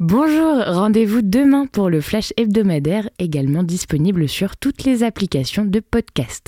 Bonjour, rendez-vous demain pour le flash hebdomadaire, également disponible sur toutes les applications de podcast.